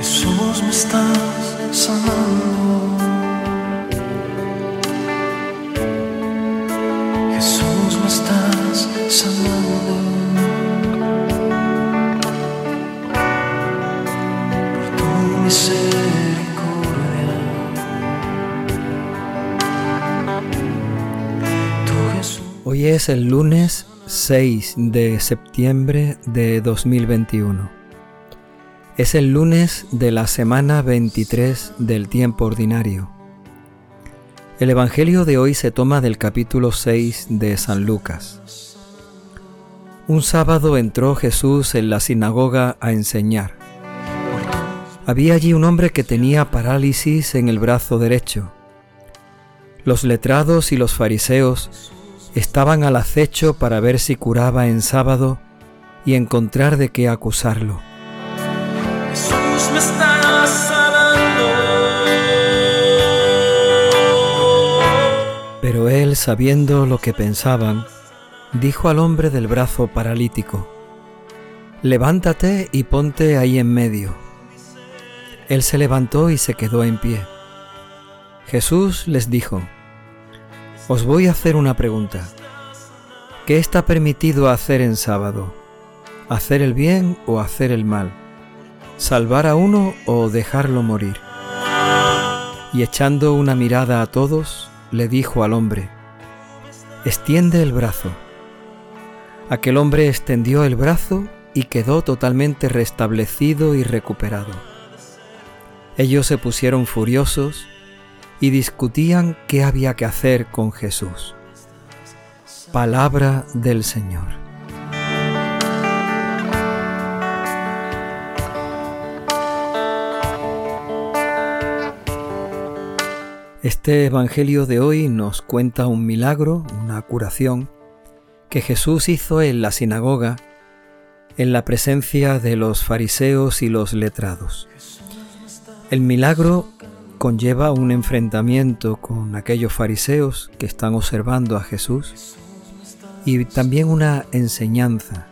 Jesús me estás sanando. Jesús me estás sanando. Por tu misericordia. Tu Jesús. Hoy es el lunes 6 de septiembre de 2021. Es el lunes de la semana 23 del tiempo ordinario. El Evangelio de hoy se toma del capítulo 6 de San Lucas. Un sábado entró Jesús en la sinagoga a enseñar. Había allí un hombre que tenía parálisis en el brazo derecho. Los letrados y los fariseos estaban al acecho para ver si curaba en sábado y encontrar de qué acusarlo. Jesús me está sanando. Pero él, sabiendo lo que pensaban, dijo al hombre del brazo paralítico, Levántate y ponte ahí en medio. Él se levantó y se quedó en pie. Jesús les dijo, Os voy a hacer una pregunta. ¿Qué está permitido hacer en sábado? ¿Hacer el bien o hacer el mal? ¿Salvar a uno o dejarlo morir? Y echando una mirada a todos, le dijo al hombre, Extiende el brazo. Aquel hombre extendió el brazo y quedó totalmente restablecido y recuperado. Ellos se pusieron furiosos y discutían qué había que hacer con Jesús. Palabra del Señor. Este Evangelio de hoy nos cuenta un milagro, una curación, que Jesús hizo en la sinagoga en la presencia de los fariseos y los letrados. El milagro conlleva un enfrentamiento con aquellos fariseos que están observando a Jesús y también una enseñanza,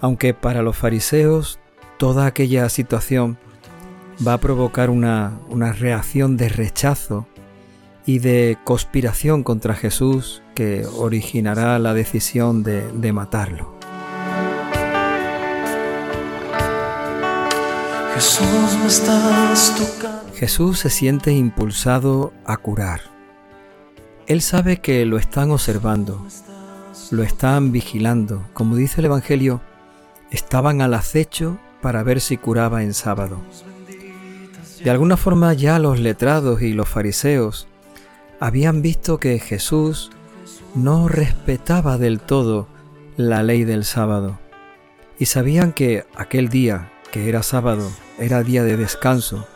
aunque para los fariseos toda aquella situación va a provocar una, una reacción de rechazo y de conspiración contra Jesús que originará la decisión de, de matarlo. Jesús me estás tocando. Jesús se siente impulsado a curar. Él sabe que lo están observando, lo están vigilando. Como dice el Evangelio, estaban al acecho para ver si curaba en sábado. De alguna forma ya los letrados y los fariseos habían visto que Jesús no respetaba del todo la ley del sábado y sabían que aquel día, que era sábado, era día de descanso,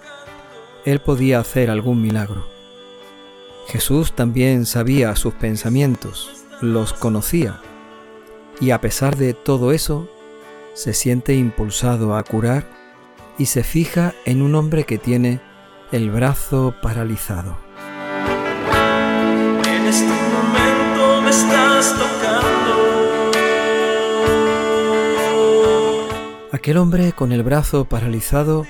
Él podía hacer algún milagro. Jesús también sabía sus pensamientos, los conocía, y a pesar de todo eso, se siente impulsado a curar y se fija en un hombre que tiene el brazo paralizado. Este momento me estás tocando. Aquel hombre con el brazo paralizado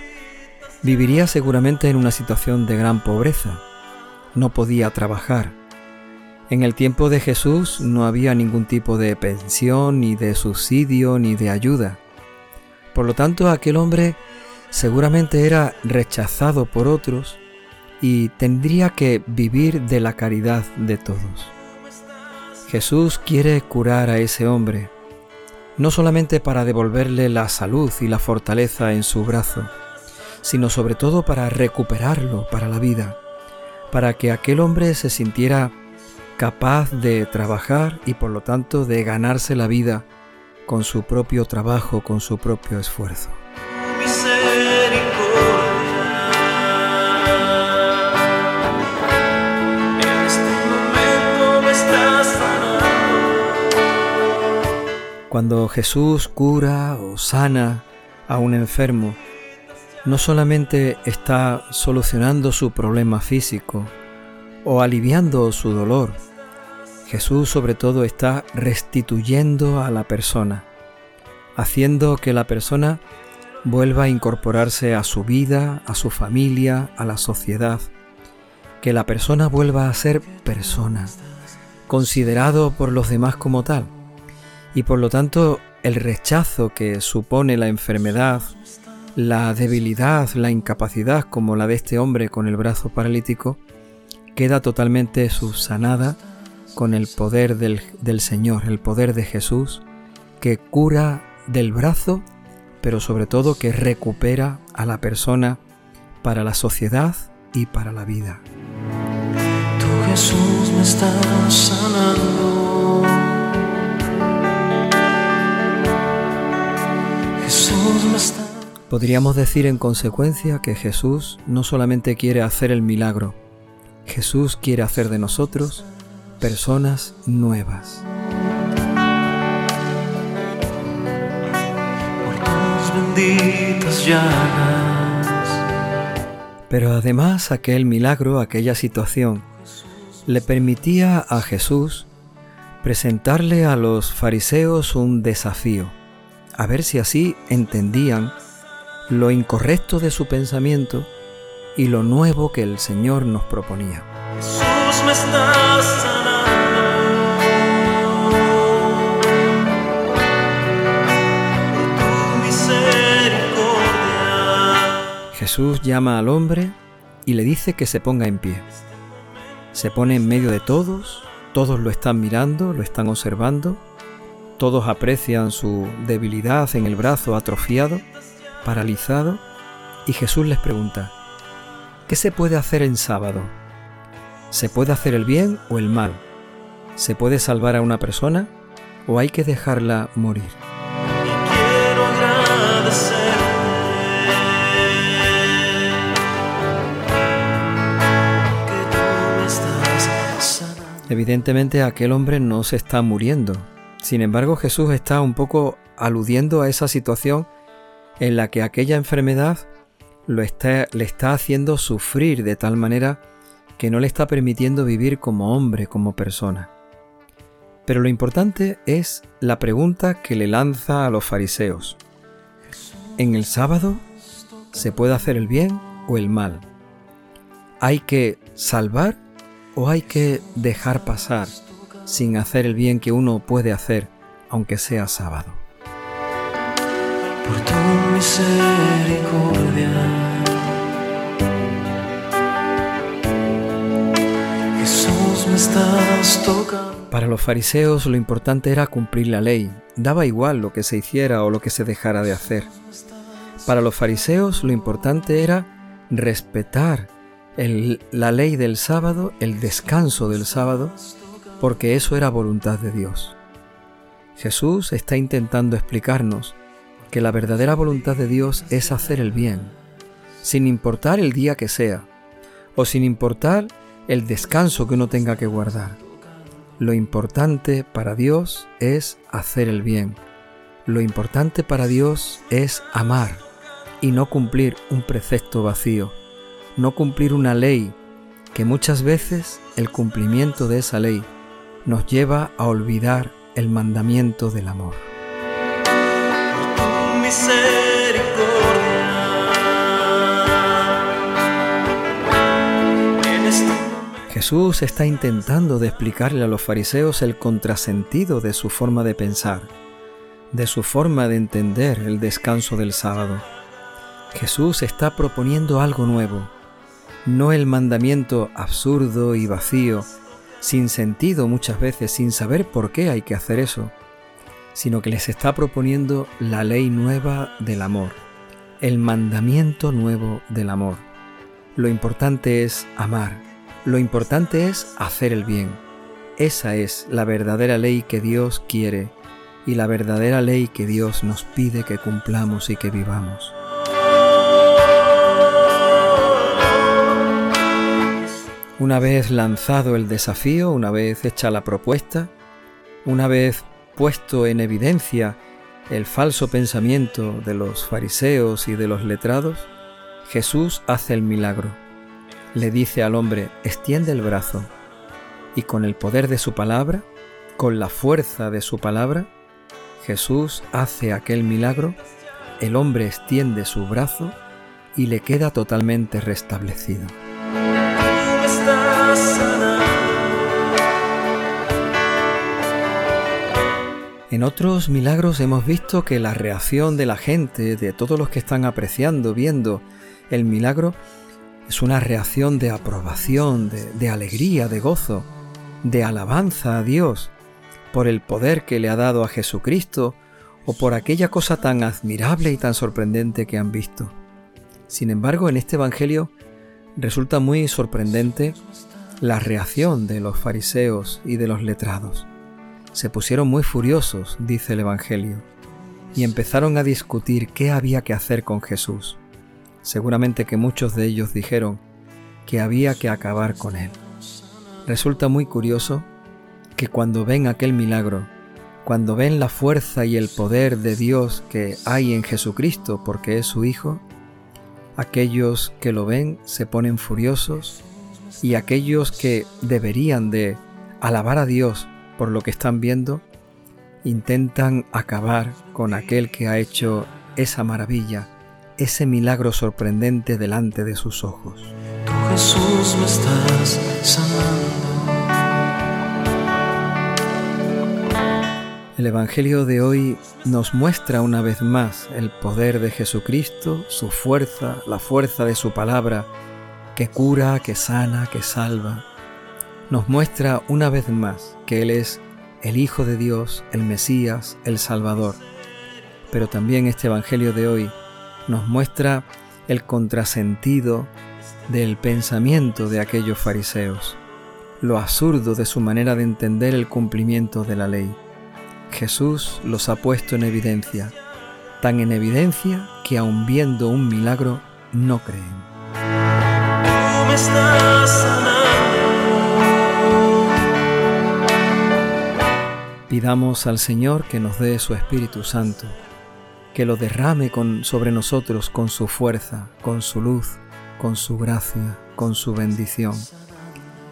viviría seguramente en una situación de gran pobreza. No podía trabajar. En el tiempo de Jesús no había ningún tipo de pensión, ni de subsidio, ni de ayuda. Por lo tanto, aquel hombre seguramente era rechazado por otros y tendría que vivir de la caridad de todos. Jesús quiere curar a ese hombre, no solamente para devolverle la salud y la fortaleza en su brazo, sino sobre todo para recuperarlo para la vida, para que aquel hombre se sintiera capaz de trabajar y por lo tanto de ganarse la vida con su propio trabajo, con su propio esfuerzo. Cuando Jesús cura o sana a un enfermo, no solamente está solucionando su problema físico o aliviando su dolor, Jesús sobre todo está restituyendo a la persona, haciendo que la persona vuelva a incorporarse a su vida, a su familia, a la sociedad, que la persona vuelva a ser persona, considerado por los demás como tal, y por lo tanto el rechazo que supone la enfermedad, la debilidad, la incapacidad como la de este hombre con el brazo paralítico, queda totalmente subsanada con el poder del, Señor, el poder de Jesús, que cura del brazo pero sobre todo que recupera a la persona para la sociedad y para la vida. Tú Jesús me estás sanando. Podríamos decir en consecuencia que Jesús no solamente quiere hacer el milagro, Jesús quiere hacer de nosotros personas nuevas. benditas. Pero además aquel milagro, aquella situación, le permitía a Jesús presentarle a los fariseos un desafío, a ver si así entendían lo incorrecto de su pensamiento y lo nuevo que el Señor nos proponía. Jesús me sanando. Tu. Jesús llama al hombre y le dice que se ponga en pie. Se pone en medio de todos, todos lo están mirando, lo están observando, todos aprecian su debilidad en el brazo atrofiado, paralizado, y Jesús les pregunta, ¿qué se puede hacer en sábado? ¿Se puede hacer el bien o el mal? ¿Se puede salvar a una persona o hay que dejarla morir? Evidentemente aquel hombre no se está muriendo. Sin embargo, Jesús está un poco aludiendo a esa situación en la que aquella enfermedad lo está, le está haciendo sufrir de tal manera que no le está permitiendo vivir como hombre, como persona. Pero lo importante es la pregunta que le lanza a los fariseos. ¿En el sábado se puede hacer el bien o el mal? ¿Hay que salvar o hay que dejar pasar sin hacer el bien que uno puede hacer aunque sea sábado? Por tu misericordia. Jesús me estás tocando. Para los fariseos lo importante era cumplir la ley, daba igual lo que se hiciera o lo que se dejara de hacer. Para los fariseos lo importante era respetar el- la ley del sábado, el descanso del sábado, porque eso era voluntad de Dios. Jesús está intentando explicarnos que la verdadera voluntad de Dios es hacer el bien, sin importar el día que sea, o sin importar el descanso que uno tenga que guardar. Lo importante para Dios es hacer el bien. Lo importante para Dios es amar y no cumplir un precepto vacío, no cumplir una ley que muchas veces el cumplimiento de esa ley nos lleva a olvidar el mandamiento del amor. Jesús está intentando de explicarle a los fariseos el contrasentido de su forma de pensar, de su forma de entender el descanso del sábado. Jesús está proponiendo algo nuevo, no el mandamiento absurdo y vacío, sin sentido muchas veces, sin saber por qué hay que hacer eso, sino que les está proponiendo la ley nueva del amor, el mandamiento nuevo del amor. Lo importante es amar, lo importante es hacer el bien. Esa es la verdadera ley que Dios quiere y la verdadera ley que Dios nos pide que cumplamos y que vivamos. Una vez lanzado el desafío, una vez hecha la propuesta, una vez puesto en evidencia el falso pensamiento de los fariseos y de los letrados, Jesús hace el milagro. Le dice al hombre, extiende el brazo, y con el poder de su palabra, con la fuerza de su palabra, Jesús hace aquel milagro el hombre extiende su brazo y le queda totalmente restablecido. En otros milagros hemos visto que la reacción de la gente, de todos los que están apreciando, viendo el milagro, es una reacción de aprobación, de, alegría, de gozo, de alabanza a Dios por el poder que le ha dado a Jesucristo o por aquella cosa tan admirable y tan sorprendente que han visto. Sin embargo, en este Evangelio resulta muy sorprendente la reacción de los fariseos y de los letrados se pusieron muy furiosos, dice el Evangelio, y empezaron a discutir qué había que hacer con Jesús. Seguramente que muchos de ellos dijeron que había que acabar con él. Resulta muy curioso que cuando ven aquel milagro, cuando ven la fuerza y el poder de Dios que hay en Jesucristo porque es su Hijo, aquellos que lo ven se ponen furiosos y aquellos que deberían de alabar a Dios por lo que están viendo, intentan acabar con aquel que ha hecho esa maravilla, ese milagro sorprendente delante de sus ojos. Tú Jesús me estás sanando. El Evangelio de hoy nos muestra una vez más el poder de Jesucristo, su fuerza, la fuerza de su palabra, que cura, que sana, que salva, nos muestra una vez más que Él es el Hijo de Dios, el Mesías, el Salvador. Pero también este Evangelio de hoy nos muestra el contrasentido del pensamiento de aquellos fariseos, lo absurdo de su manera de entender el cumplimiento de la ley. Jesús los ha puesto en evidencia, tan en evidencia que aun viendo un milagro no creen. Pidamos al Señor que nos dé su Espíritu Santo, que lo derrame sobre nosotros con su fuerza, con su luz, con su gracia, con su bendición.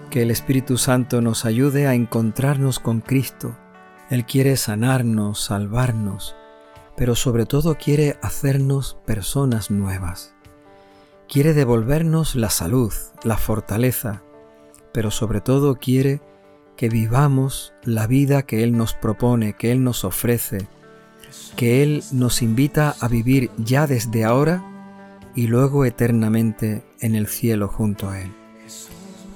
Que el Espíritu Santo nos ayude a encontrarnos con Cristo. Él quiere sanarnos, salvarnos, pero sobre todo quiere hacernos personas nuevas. Quiere devolvernos la salud, la fortaleza, pero sobre todo quiere que vivamos la vida que Él nos propone, que Él nos ofrece, que Él nos invita a vivir ya desde ahora y luego eternamente en el cielo junto a Él.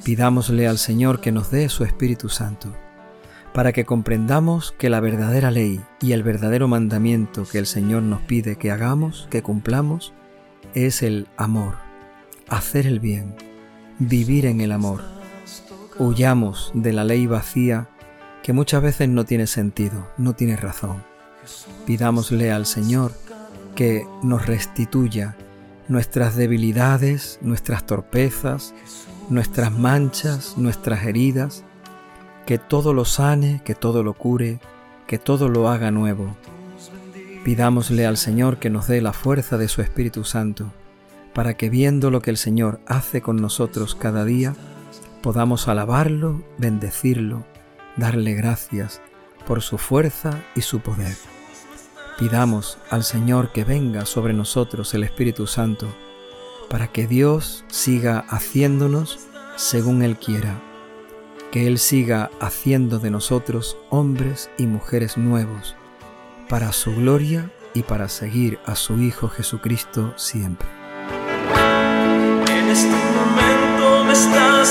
Pidámosle al Señor que nos dé su Espíritu Santo, para que comprendamos que la verdadera ley y el verdadero mandamiento que el Señor nos pide que hagamos, que cumplamos, es el amor, hacer el bien, vivir en el amor Huyamos de la ley vacía que muchas veces no tiene sentido, no tiene razón. Pidámosle al Señor que nos restituya nuestras debilidades, nuestras torpezas, nuestras manchas, nuestras heridas, que todo lo sane, que todo lo cure, que todo lo haga nuevo. Pidámosle al Señor que nos dé la fuerza de su Espíritu Santo, para que viendo lo que el Señor hace con nosotros cada día, podamos alabarlo, bendecirlo, darle gracias por su fuerza y su poder. Pidamos al Señor que venga sobre nosotros el Espíritu Santo, para que Dios siga haciéndonos según Él quiera, que Él siga haciendo de nosotros hombres y mujeres nuevos, para su gloria y para seguir a su Hijo Jesucristo siempre. En este momento me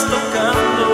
tocando.